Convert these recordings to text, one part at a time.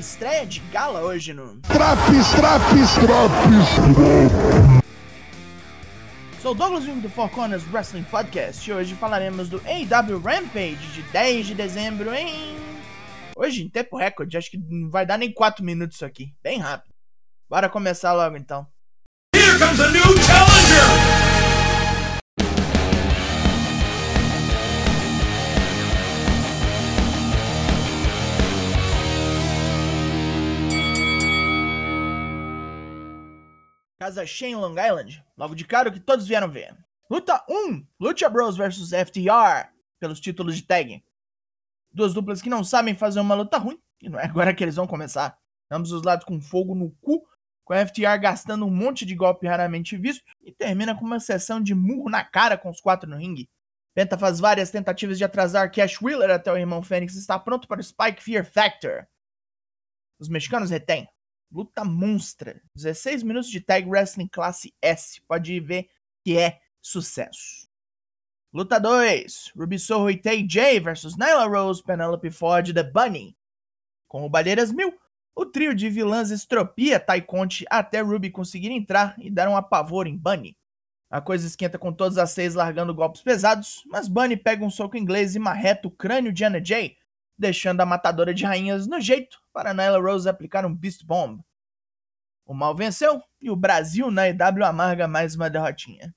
estreia de gala hoje no. Traps, traps, traps. Sou Douglas Jung do Four Corners Wrestling Podcast e hoje falaremos do AW Rampage de 10 de dezembro em. Hoje, em tempo recorde, acho que não vai dar nem 4 minutos isso aqui. Bem rápido. Bora começar logo então. Here comes a new Casa Shane Long Island, logo de cara o que todos vieram ver. Luta 1: Lucha Bros vs FTR, pelos títulos de tag. Duas duplas que não sabem fazer uma luta ruim, e não é agora que eles vão começar. Ambos os lados com fogo no cu, com a FTR gastando um monte de golpe raramente visto, e termina com uma sessão de murro na cara com os quatro no ringue. Penta faz várias tentativas de atrasar Cash Wheeler até o irmão Fênix estar pronto para o Spike Fear Factor. Os mexicanos retêm. Luta monstra. 16 minutos de Tag Wrestling classe S. Pode ver que é sucesso. Luta 2. Ruby Soho e TJ versus Nyla Rose, Penelope Ford e The Bunny. Com o Balheiras Mil, o trio de vilãs estropia Tai Conte até Ruby conseguir entrar e dar um apavor em Bunny. A coisa esquenta com todas as seis largando golpes pesados, mas Bunny pega um soco inglês e marreta o crânio de Anna Jay, deixando a matadora de rainhas no jeito para Nyla Rose aplicar um Beast Bomb. O mal venceu e o Brasil na EW amarga mais uma derrotinha.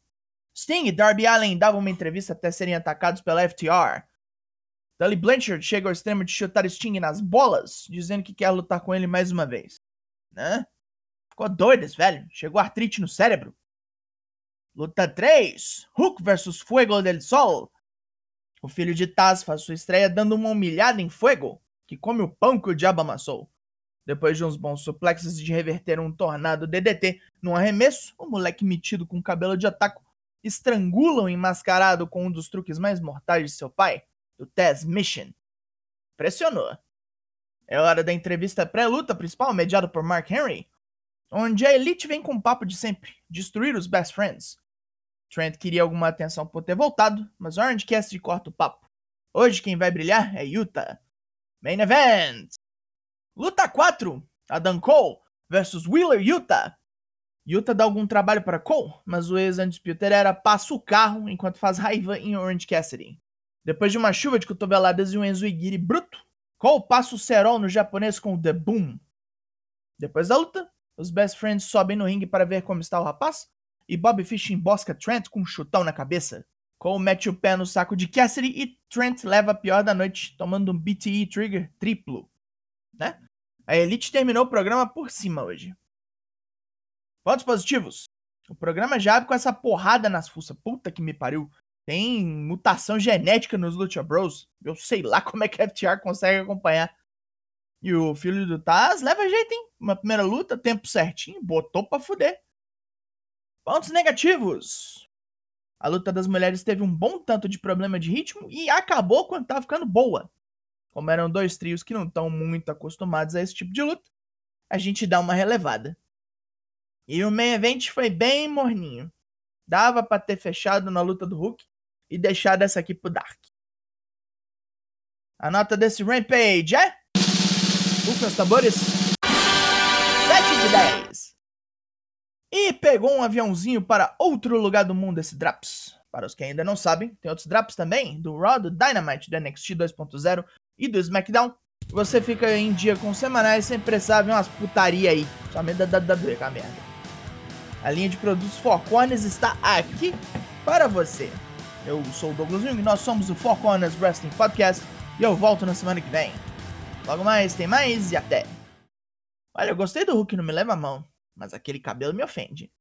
Sting e Darby Allen davam uma entrevista até serem atacados pela FTR. Tully Blanchard chega ao extremo de chutar Sting nas bolas, dizendo que quer lutar com ele mais uma vez. Né? Ficou doido esse velho, chegou artrite no cérebro. Luta 3: Hook vs Fuego del Sol. O filho de Taz faz sua estreia dando uma humilhada em Fuego, que come o pão que o diabo amassou. Depois de uns bons suplexes de reverter um tornado DDT num arremesso, o moleque metido com cabelo de otaku estrangula o enmascarado com um dos truques mais mortais de seu pai, o Taz Mission. Pressionou. É hora da entrevista pré-luta principal mediado por Mark Henry, onde a Elite vem com o papo de sempre, destruir os Best Friends. Trent queria alguma atenção por ter voltado, mas Orange Cassidy corta o papo. Hoje quem vai brilhar é Yuta. Main Event! Luta 4: Adam Cole versus Wheeler Yuta. Yuta dá algum trabalho para Cole, mas o ex-Undisputed Era passa o carro enquanto faz raiva em Orange Cassidy. Depois de uma chuva de cotoveladas e um Enzo Igiri bruto, Cole passa o cerol no japonês com o The Boom. Depois da luta, os Best Friends sobem no ringue para ver como está o rapaz, e Bob Fish embosca Trent com um chutão na cabeça. Cole mete o pé no saco de Cassidy e Trent leva a pior da noite, tomando um BTE Trigger triplo. Né? A Elite terminou o programa por cima hoje. Pontos positivos. O programa já abre com essa porrada nas fuças. Puta que me pariu. Tem mutação genética nos Lucha Bros. Eu sei lá como é que a FTR consegue acompanhar. E o filho do Taz leva jeito, hein? Uma primeira luta, tempo certinho, botou pra fuder. Pontos negativos. A luta das mulheres teve um bom tanto de problema de ritmo e acabou quando tava ficando boa. Como eram dois trios que não estão muito acostumados a esse tipo de luta, a gente dá uma relevada. E o main event foi bem morninho. Dava para ter fechado na luta do Hulk e deixado essa aqui pro Dark. A nota desse Rampage é. Ufa os tambores. 7 de 10. E pegou um aviãozinho para outro lugar do mundo esse Draps. Para os que ainda não sabem, tem outros Draps também, do Raw, do Dynamite, do NXT 2.0 e do SmackDown. Você fica em dia com semanais sem precisar ver umas putaria aí. Somente da WWE, com a merda. A linha de produtos Four Corners está aqui para você. Eu sou o Douglas Jung, nós somos o Four Corners Wrestling Podcast e eu volto na semana que vem. Logo mais, tem mais e até. Olha, eu gostei do Hulk, não me leva a mão, mas aquele cabelo me ofende.